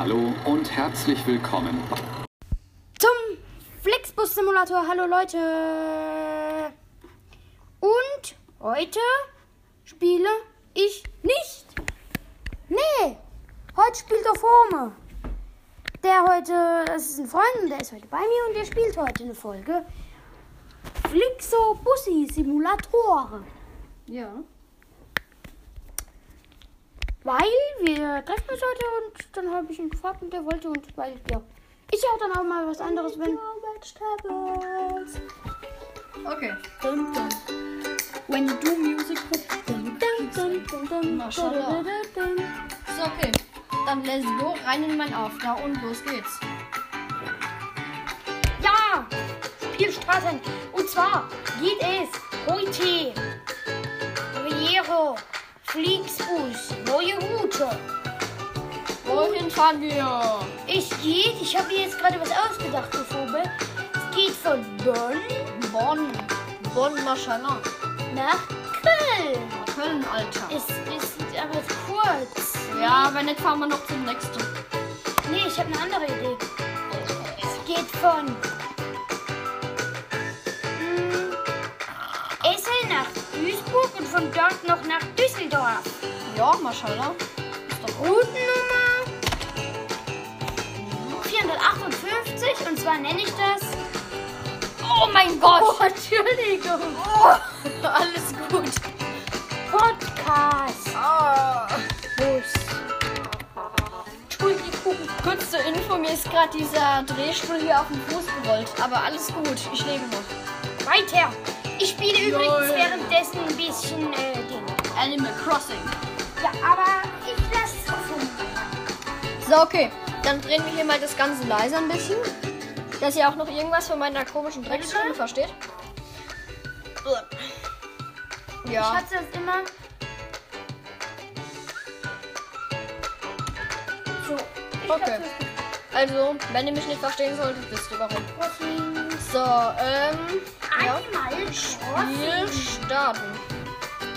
Hallo und herzlich willkommen. Zum Flixbus Simulator. Hallo Leute. Und heute spiele ich nicht. Nee, heute spielt der Forme. Der heute, das ist ein Freund und der ist heute bei mir und der spielt heute eine Folge. Flixo Bussi Simulator. Ja. Weil wir treffen uns heute und dann habe ich ihn gefragt und der wollte und weil, ja. Ich auch dann auch mal was anderes, wenn. Okay. Dun, dun. When you do music. Dun, dun, dun, dun, Maschallah. So, okay. Dann let's go rein in mein After und los geht's. Ja! Spielstraßen. Und zwar geht es heute. Riero. Flixbus. Neue Route. Wohin fahren wir? Es geht, ich habe mir jetzt gerade was ausgedacht, du Vogel. Es geht von Bonn Bonn. Bonn, Maschallah. nach Köln. Köln, Alter. Es ist aber kurz. Ja, wenn nicht, fahren wir noch zum nächsten. Nee, ich habe eine andere Idee. Es geht von von dort noch nach Düsseldorf. Ja. Ist doch gut. Routennummer 458 und zwar nenne ich das. Oh mein Gott. Oh, Entschuldigung. Alles gut. Podcast. Ah. Bus. Entschuldigung. Kurze Info, mir ist gerade dieser Drehstuhl hier auf den Fuß gerollt. Aber alles gut, ich lebe noch. Weiter. Ich spiele übrigens währenddessen ein bisschen äh, Ding. Animal Crossing. Ja, aber ich lasse es offen. So, okay. Dann drehen wir hier mal das Ganze leiser ein bisschen. Dass ihr auch noch irgendwas von meiner komischen Drecksstimme versteht. Ich Ja. hatte das immer. So. Ich Okay. Also, wenn ihr mich nicht verstehen solltet, wisst ihr warum. So, ähm. Einmal Spiel starten.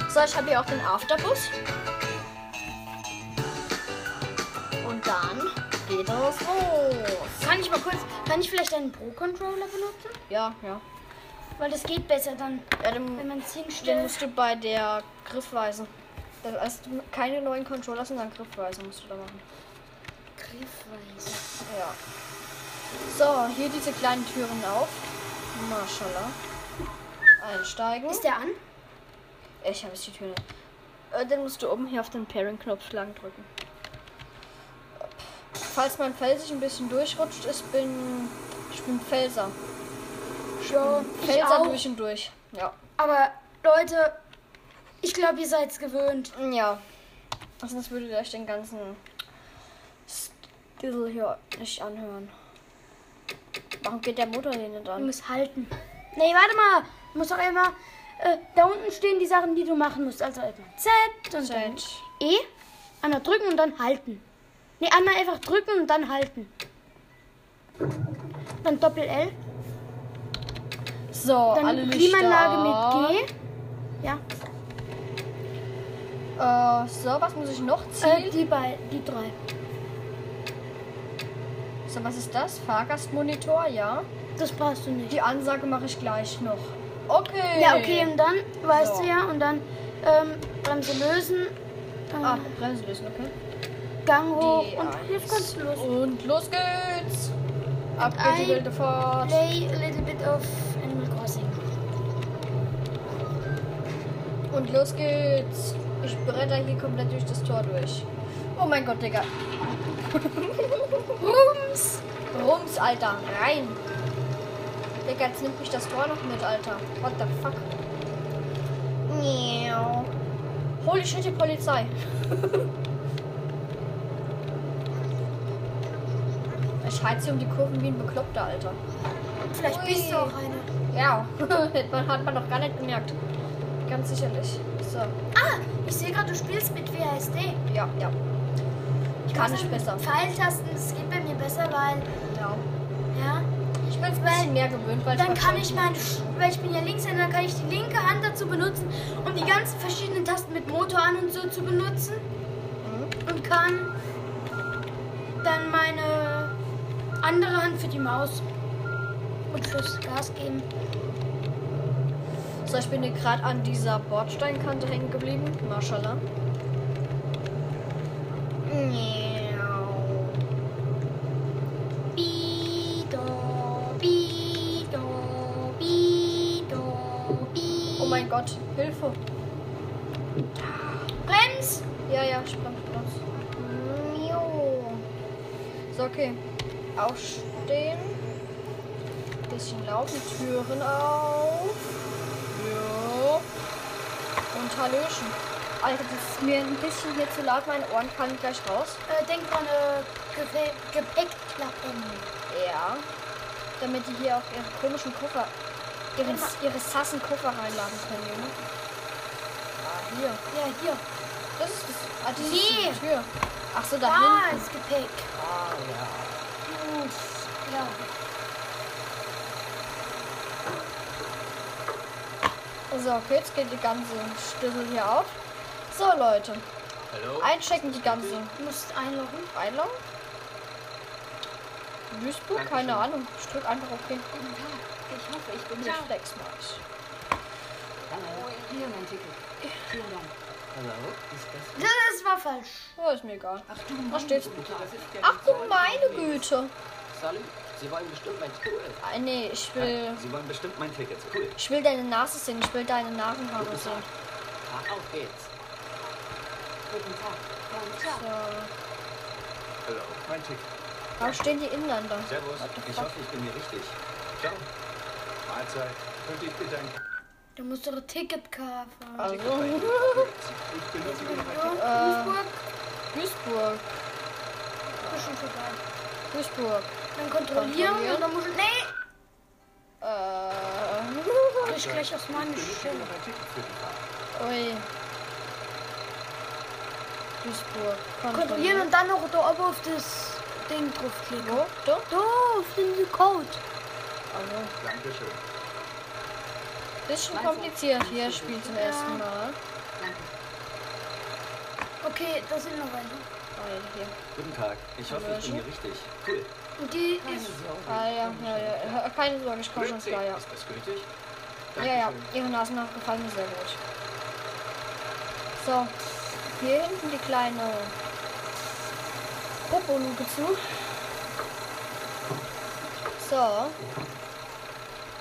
So, ich habe hier auch den Afterbus. Und dann geht es los. Kann ich mal kurz, kann ich vielleicht einen Pro-Controller benutzen? Ja, ja. Weil das geht besser dann, ja den, wenn man es den hinstellt. musst du bei der Griffweise. Da hast du keine neuen Controller, sondern Griffweise musst du da machen. Griffweise. Ja. So, hier diese kleinen Türen auf. Maschallah. Einsteigen. Ist der an? Ich habe jetzt die Tür nicht. Äh, dann musst du oben hier auf den Pairing-Knopf lang drücken. Falls mein Fels sich ein bisschen durchrutscht, ich bin. Ich bin Felser. Ja, ich Felser auch. durch und durch. Ja. Aber Leute, ich glaube, ihr seid es gewöhnt. Ja. Also sonst würdet ihr euch den ganzen Still hier nicht anhören. Warum geht der Motor hier nicht Du an? musst halten. Nee, warte mal. Du musst doch immer. Äh, da unten stehen die Sachen, die du machen musst. Also immer Z und dann Z. E. Einmal drücken und dann halten. Nee, einmal einfach drücken und dann halten. Dann Doppel L. So, Dann alle Klimaanlage Lichter. mit G. Ja. Äh, so, was muss ich noch Äh, ziehen? die, bei, die drei. So, was ist das? Fahrgastmonitor, ja. Das brauchst du nicht. Die Ansage mache ich gleich noch. Okay. Ja, okay, und dann, weißt So. du ja, und dann ähm, Bremse lösen, ähm, Ah, Bremse lösen, okay. Gang hoch Die und jetzt kannst du los. Und los geht's. Ab geht die wilde Fahrt. Play a little bit of Animal Crossing. Und los geht's. Ich bretter hier komplett durch das Tor durch. Oh mein Gott, Digga. Rums! Rums, Alter. Rein. Digga, jetzt nimmt mich das Tor noch mit, Alter. What the fuck? Miau. Holy shit, die Polizei. ich heiz hier um die Kurven wie ein Bekloppter, Alter. Vielleicht Ui. bist du auch eine. Ja, hat man, hat man doch gar nicht gemerkt. Ganz sicherlich. So, Ah, ich sehe gerade, du spielst mit WASD. ja, ja. Ich kann nicht besser. Pfeiltasten, das geht bei mir besser, weil, Ja. ja, bin es bisschen mehr gewöhnt, weil dann kann ich meine, weil ich bin ja Linkshänder, dann kann ich die linke Hand dazu benutzen, um die ganzen verschiedenen Tasten mit Motor an und so zu benutzen. Mhm. Und kann dann andere Hand für die Maus. Und fürs Gas geben. So, ich bin hier gerade an dieser Bordsteinkante hängen geblieben. Mashallah. Bido, Gott, Hilfe. Brems! Ja, ja, sprint. Mio. So, okay. Aufstehen. Bisschen laufen, Türen auf. Ja. Und Hallöchen. Alter, das ist mir ein bisschen hier zu laut, meine Ohren fallen gleich raus. Äh, denk dran, äh, Gepäck, Gepäckklappen. Ja. Damit die hier auch ihre komischen Koffer, ihre, ihre sassen Koffer reinladen können, Junge. Ah, hier. Ja, hier. Das ist das. Ah, das Nee. ist die Tür. Ach so, da Da hinten. ist Gepäck. Ah, ja. Gut. Ja. So, okay, jetzt geht die ganze Schlüssel hier auf. So, Leute. Hallo? Einchecken die ganze Du musst einloggen. Einladung. Duisburg? Keine Ahnung. Ich drück einfach okay. Guten Tag. Ich hoffe, ich bin Ich da. flex mal. Hallo. Hier mein Ticket. Vielen Dank. Hallo? Ist das? Das war falsch. Oh, ist mir egal. Ach du ist der Ach du meine Güte. Sally, Sie wollen bestimmt mein Ticket. Ah, nee, ich will. Sie wollen bestimmt mein Ticket. Cool. Ich will deine Nase sehen. Ich will deine Nasenhaare Guten sehen. Tag. Ah, auf geht's. Guten Tag. Ganz klar. So. Hallo, mein Ticket. Warum stehen die Inländer? Servus. Ich hoffe, ich bin hier richtig. Ciao. Mahlzeit. Könnte ich bedanken. Du musst doch ein Ticket kaufen. Also, Ich benutze ein äh, Duisburg, Duisburg. bisschen vorbei. Duisburg. Dann kontrollieren Kontrollieren. und dann musst du. Nee! Äh. Ich gleich aus Ich ein die Fahrt. Ui. Duisburg. Kontrollieren und dann noch da oben auf das Ding draufklicken. Wo? Da? Da, auf den Code. Also, Dankeschön. bisschen kompliziert. Hier spielt zum Ja. ersten Mal. Danke. Okay, da sind noch welche. Ah, hier. Guten Tag. Ich hoffe, ich bin hier richtig. Cool. Und die Keine ist. Sorge. Ah, ja, ja, ja. Keine Sorge, ich komme schon klar, ja. Ist das gültig? Ja, ja, ihre Nasenhaare gefallen mir sehr gut. So, hier hinten die kleine Popo-Luke zu. So.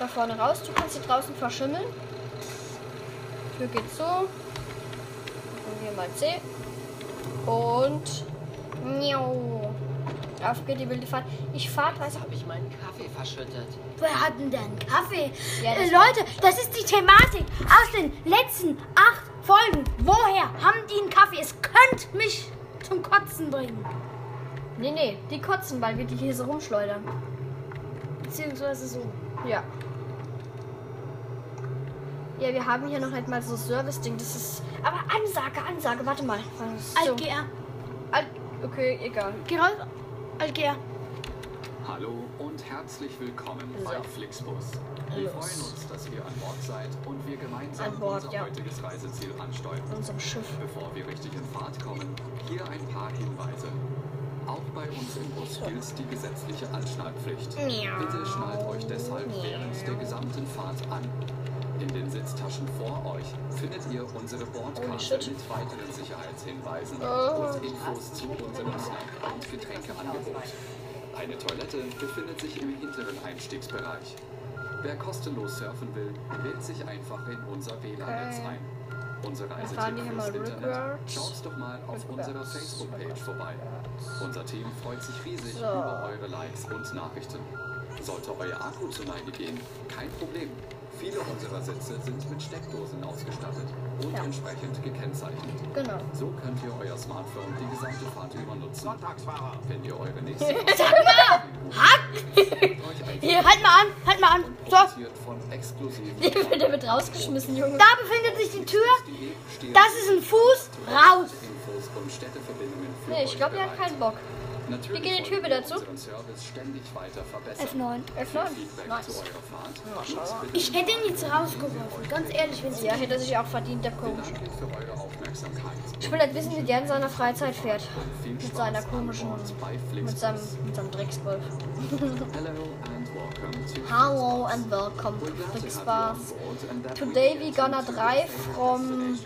Da vorne raus. Du kannst sie draußen verschimmeln. Tür geht zu. Und hier mal C. Und. Miau. Auf geht die wilde Fahrt. Ich fahre, weiß Habe ich meinen Kaffee verschüttet? Wer hat denn denn Kaffee? Ja, das äh, Leute, das ist die Thematik aus den letzten acht Folgen. Woher haben die einen Kaffee? Es könnte mich zum Kotzen bringen. Nee, nee, die kotzen, weil wir die hier so rumschleudern. Beziehungsweise so. Ja. Ja, wir haben hier noch nicht mal so Service-Ding. Das ist. Aber Ansage, Ansage, warte mal. So. Alt-GR. Alt okay, egal. Raus. Alt-GR. Hallo und herzlich willkommen So. bei Flixbus. Wir Los. freuen uns, dass ihr an Bord seid und wir gemeinsam An Bord, unser ja. heutiges Reiseziel ansteuern. Unserem Schiff. Bevor wir richtig in Fahrt kommen, hier ein paar Hinweise. Auch bei uns im Bus gilt die gesetzliche Anschnallpflicht. Bitte schnallt euch deshalb während der gesamten Fahrt an. In den Sitztaschen vor euch findet ihr unsere Bordkarte mit weiteren Sicherheitshinweisen Oh. und Infos zu unserem Snack- und Getränkeangebot. Eine Toilette befindet sich im hinteren Einstiegsbereich. Wer kostenlos surfen will, wählt sich einfach in unser WLAN-Netz ein. Unser fahren Reisetipp die hier fürs mal Internet. Schaut doch mal auf Rückwärts. unserer Facebook-Page vorbei. Unser Team freut sich riesig So. über eure Likes und Nachrichten. Sollte euer Akku zur Neige gehen, kein Problem. Viele unserer Sitze sind mit Steckdosen ausgestattet und Ja. entsprechend gekennzeichnet. Genau. So könnt ihr euer Smartphone die gesamte Fahrt über nutzen. Sonntagsfahrer. Wenn ihr eure nächste Hier, halt mal an, halt mal an. So, Der wird rausgeschmissen, Junge. da befindet sich die Tür. Das ist ein Fuß raus. Infos und Städteverbindungen für Nee, ich glaube, er hat keinen Bock. Natürlich Wie geht die Tür wieder zu? unseren Service ständig weiter verbessern. F9. F9. Feedback Nice. Ich hätte ihn jetzt rausgeworfen. Ganz ehrlich, wenn es Ja, hätte sich auch verdient, der Aufmerksamkeit. Ich will nicht wissen, wie der in seiner Freizeit fährt. Mit seiner komischen, mit seinem, mit seinem Drecksgolf. Hello and welcome to Big Today we gonna drive from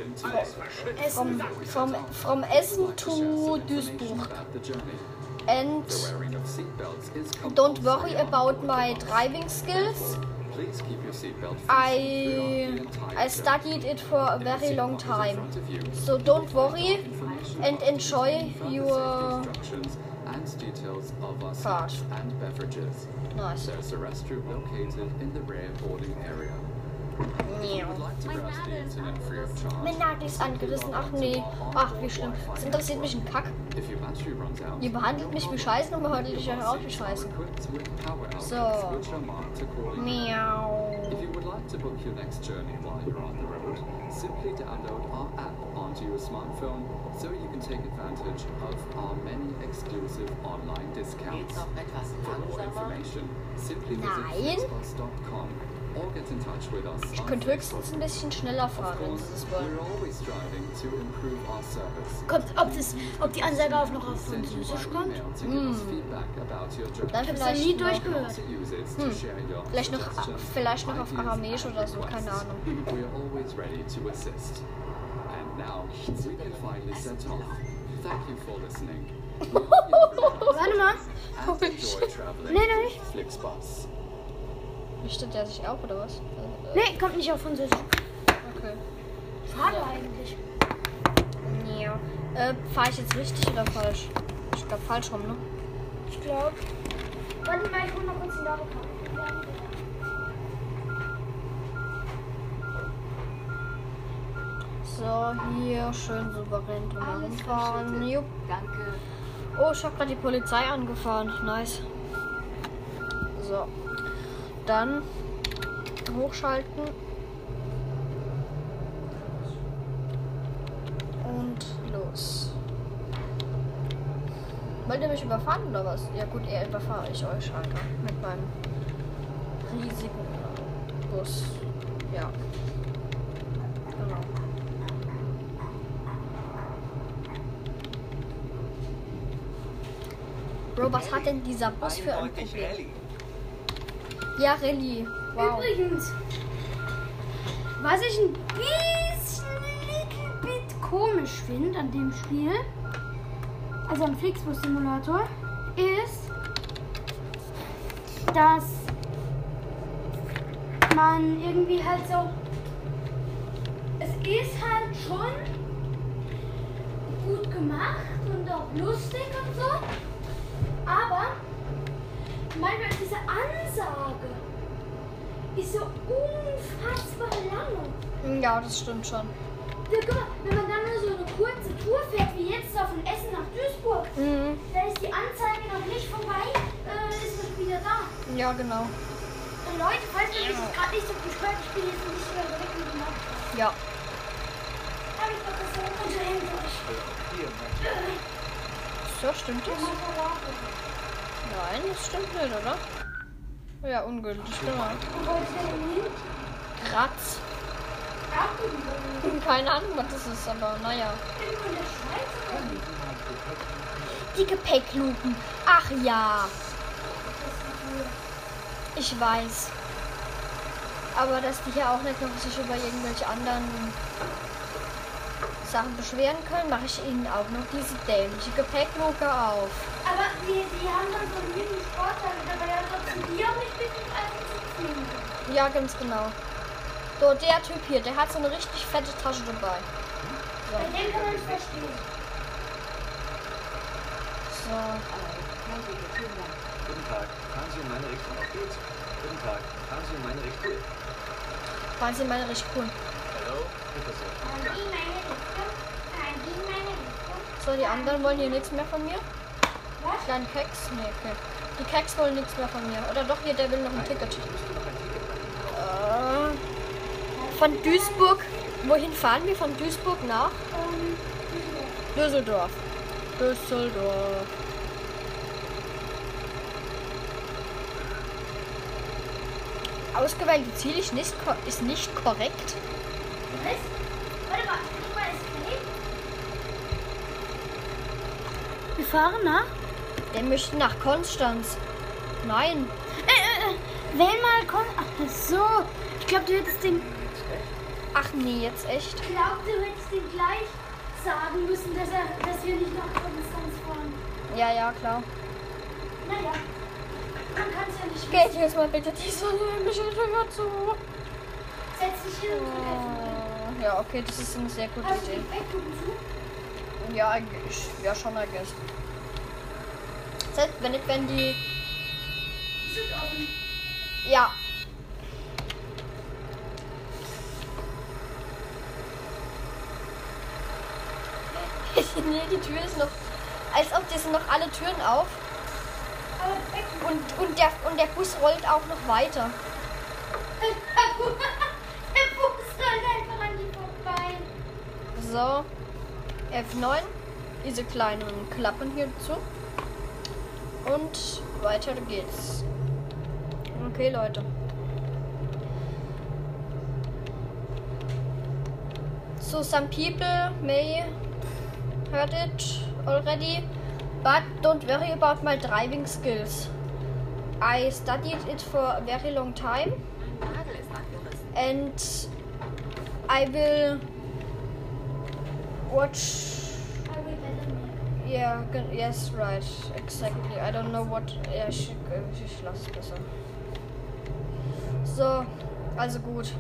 from from, from Essen to Duisburg. And don't worry about my driving skills. I I studied it for a very long time. So don't worry and enjoy your and details of our Fahrt. snacks and beverages. nice. There's a restroom located in the rear boarding area. If you would like to browse the internet free of charge, Mein Nagel ist angerissen. Ach nee. Ach, wie schlimm. Das interessiert mich ein Kack. if your battery runs out, Ihr behandelt mich wie Scheiße und behandelt dich auch wie Scheiße. equipped with power outlets So. which are marked accordingly. Miau. If you would like to book your next journey while you're on the road, simply download our app onto your smartphone so you can take advantage of our many exclusive online discounts. For more information, simply visit or get in touch with us Ich on könnte höchstens ein bisschen schneller fahren, wenn course, Sie es wollen. we're always striving to improve our service. Kommt, ob, das, ob die Ansage auch noch auf Französisch kommt? email to give us feedback about your journey. Dann Ich hab's vielleicht ja nie durchgehört. Use it to share your vielleicht noch, vielleicht noch auf Aramäisch oder so, keine. Ahnung. now we can finally set off. Thank you for listening. Warte mal. Traveling Nee, noch nicht. Flixbus. Richtet der sich auf oder was? Äh, Nee, kommt nicht auf Französisch. Okay. Schade eigentlich. Ja. Äh, fahre ich jetzt richtig oder falsch? Ich glaube falsch rum, ne? Ich glaube. Warte mal, ich hol mal kurz den Ladekabel. So, hier schön souverän drumherum fahren. Jupp. Danke. Oh, ich habe gerade die Polizei angefahren. Nice. So. Dann hochschalten. Und los. Wollt ihr mich überfahren oder was? Ja gut, eher überfahre ich euch, Alter. Mit meinem riesigen Bus. Ja. Genau. Bro, was hat denn dieser Bus für ein Problem? Rallye. Ja, Rallye. Wow. Übrigens, was ich ein bisschen little bit komisch finde an dem Spiel, also am Flixbus Simulator, ist, dass man irgendwie halt so. Es ist halt schon gut gemacht und auch lustig und so, aber manchmal diese Ansage ist so unfassbar lang. Ja, das stimmt schon. Ja, guck mal, wenn man dann nur so eine kurze Tour fährt, wie jetzt da von Essen nach Duisburg, Mhm. da ist die Anzeige noch nicht vorbei, äh, ist man wieder da. Ja, genau. Und Leute, falls ihr mich jetzt gerade nicht so beschwert, ich bin jetzt bisschen mehr direkt mit dem Auto. Ja. Aber ich glaube, das ist ein Unterhemd durch. Hier, So, stimmt das? Nein, das stimmt nicht, oder? Ja, ungültig, genau. Kratz. Keine Ahnung, was das ist, aber naja. Die Gepäckluken. Ach ja. Ich weiß. Aber dass die hier auch nicht noch sich über irgendwelche anderen Sachen beschweren können, mache ich ihnen auch noch diese dämliche Gepäckluke auf. Aber die, die haben dann so einen riesen Sportteil mit dabei, ja trotzdem die auch nicht können. Ja, ganz genau. So, der Typ hier, der hat so eine richtig fette Tasche dabei. Bei dem kann man es verstehen. So. Guten Tag. Fahren Sie in meine Richtung auf geht's. Guten Tag. Fahren Sie in meine Richtung. Fahren Sie in meine Richtung? So, die anderen wollen hier nichts mehr von mir. Was? Kleinen Keks? Nee, okay. Die Keks wollen nichts mehr von mir. Oder doch, hier, der will noch ein Ticket. Äh, von Duisburg. Wohin fahren wir von Duisburg nach? Ähm, Düsseldorf. Düsseldorf. Ausgewählte Ziel ist nicht korrekt. Wir fahren nach? Der möchte nach Konstanz. Nein. Äh, äh, äh, wähl mal Kon. Ach so. Ich glaube, du hättest den. Ach nee, jetzt echt. Ich glaube, du hättest den gleich sagen müssen, dass, er, dass wir nicht nach Konstanz fahren. Ja, ja, klar. Naja. Man kann es ja nicht Geht jetzt mal bitte die Sonne mich hört zu. Setz dich hin und F9. Ja, okay, das ist eine sehr gute Idee. Ja, ich, ja schon, I guess. Selbst wenn nicht, wenn die. Sind offen. Ja. nee, die Tür ist noch. Als ob die sind noch alle Türen auf. Und, und, der, und der Bus rollt auch noch weiter. Der Bus rollt einfach an die vorbei. So. F9. Diese kleinen Klappen hier zu. Und weiter geht's. Okay, Leute. So, some people may heard it already, but don't worry about my driving skills. I studied it for a very long time and I will watch I will better. Yeah, good. Yes, right. Exactly. I don't know what. Ja, ich, ich lasse es besser. So, also gut.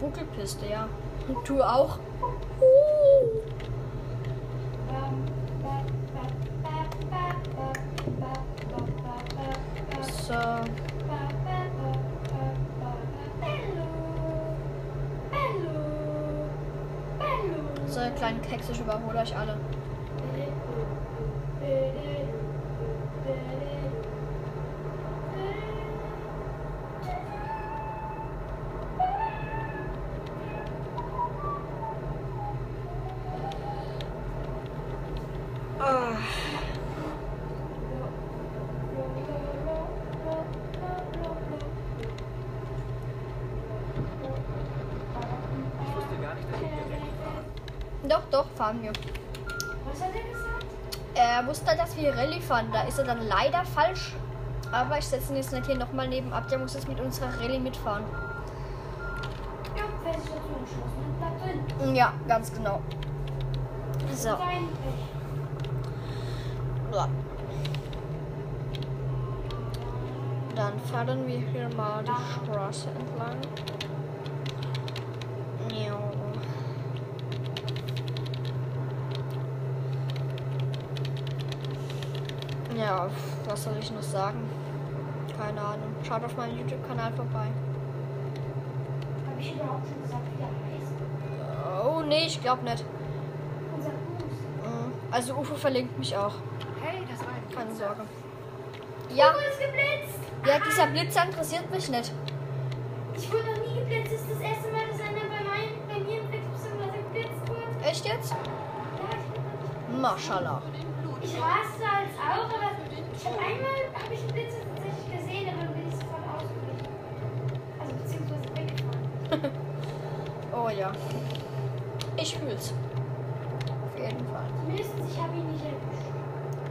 Buckelpiste, ja. Und du auch. So. So, ihr kleinen Keks, ich überhole euch alle. Ah. Ich wusste gar nicht, dass ihr hier Rennen fahren. Doch, doch, fahren wir. Was hat er gesagt? Er wusste, dass wir Rallye fahren. Da ist er dann leider falsch. Aber ich setze ihn jetzt nicht hier nochmal neben ab. Der muss jetzt mit unserer Rallye mitfahren. Ja, drin. Ja, ganz genau. So. Ja. Dann fahren wir hier mal die Straße entlang. Ja. Ja, was soll ich noch sagen? Keine Ahnung. Schaut auf meinem YouTube-Kanal vorbei. Habe ich überhaupt schon gesagt, wie er heißt? Oh, nee, ich glaube nicht. Mhm. Also Ufo verlinkt mich auch. Hey, das war ein Keine Blitzer. Sorge. Ja, Du wurdest geblitzt. ja, dieser Blitzer interessiert mich nicht. Ich wurde noch nie geblitzt. Das ist das erste Mal, dass einer bei, meinem, bei mir im Flixbus-Simulator geblitzt wurde. Echt jetzt? Ja, ich wurde nicht. Maschallah. Ich raste als aber ich habe einmal habe ich einen Blitz tatsächlich gesehen, aber dann bin ich sofort ausgewichen. Also beziehungsweise weggefahren. Oh ja. Ich fühl's. Auf jeden Fall. Zumindest ich habe ihn nicht erwischt.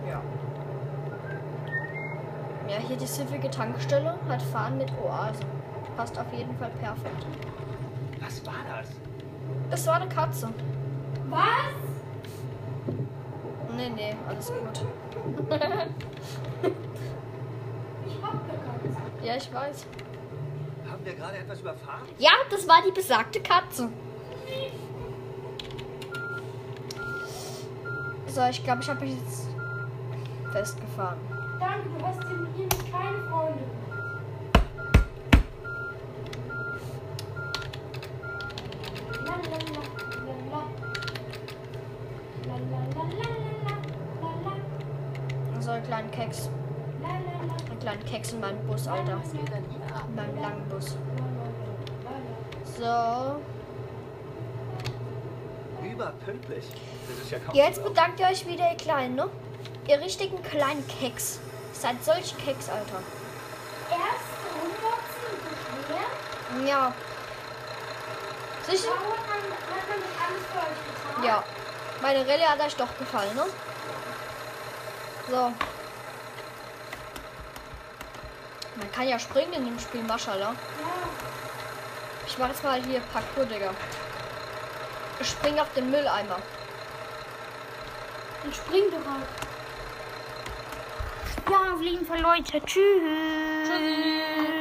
Ja. Ja, hier die siffige Tankstelle hat Fahren mit Oase. Passt auf jeden Fall perfekt. Was war das? Das war eine Katze. Was? Alles gut. Ich hab gekannt. Ja, ich weiß. Haben wir gerade etwas überfahren? Ja, das war die besagte Katze. So, ich glaube, ich habe mich jetzt festgefahren. Danke, du hast hier hiermit keine Freunde. Keks. Einen kleinen Keks in meinem Bus, Alter. In meinem langen Bus. So. Überpünktlich. Das ist ja kaum Jetzt bedankt ihr euch wieder, ihr Kleinen, ne? Ihr richtigen kleinen Keks. Seid solche Keks, Alter. Erst beschweren. Ja. Sicher? Ja. Meine Rallye hat euch doch gefallen, ne? So. Man kann ja springen in dem Spiel, Maschallah. Ich mach jetzt mal hier Parkour, Digga. Ich spring auf den Mülleimer. Dann spring doch auf. Ja, auf jeden Fall, Leute. Tschüss. Tschüssi.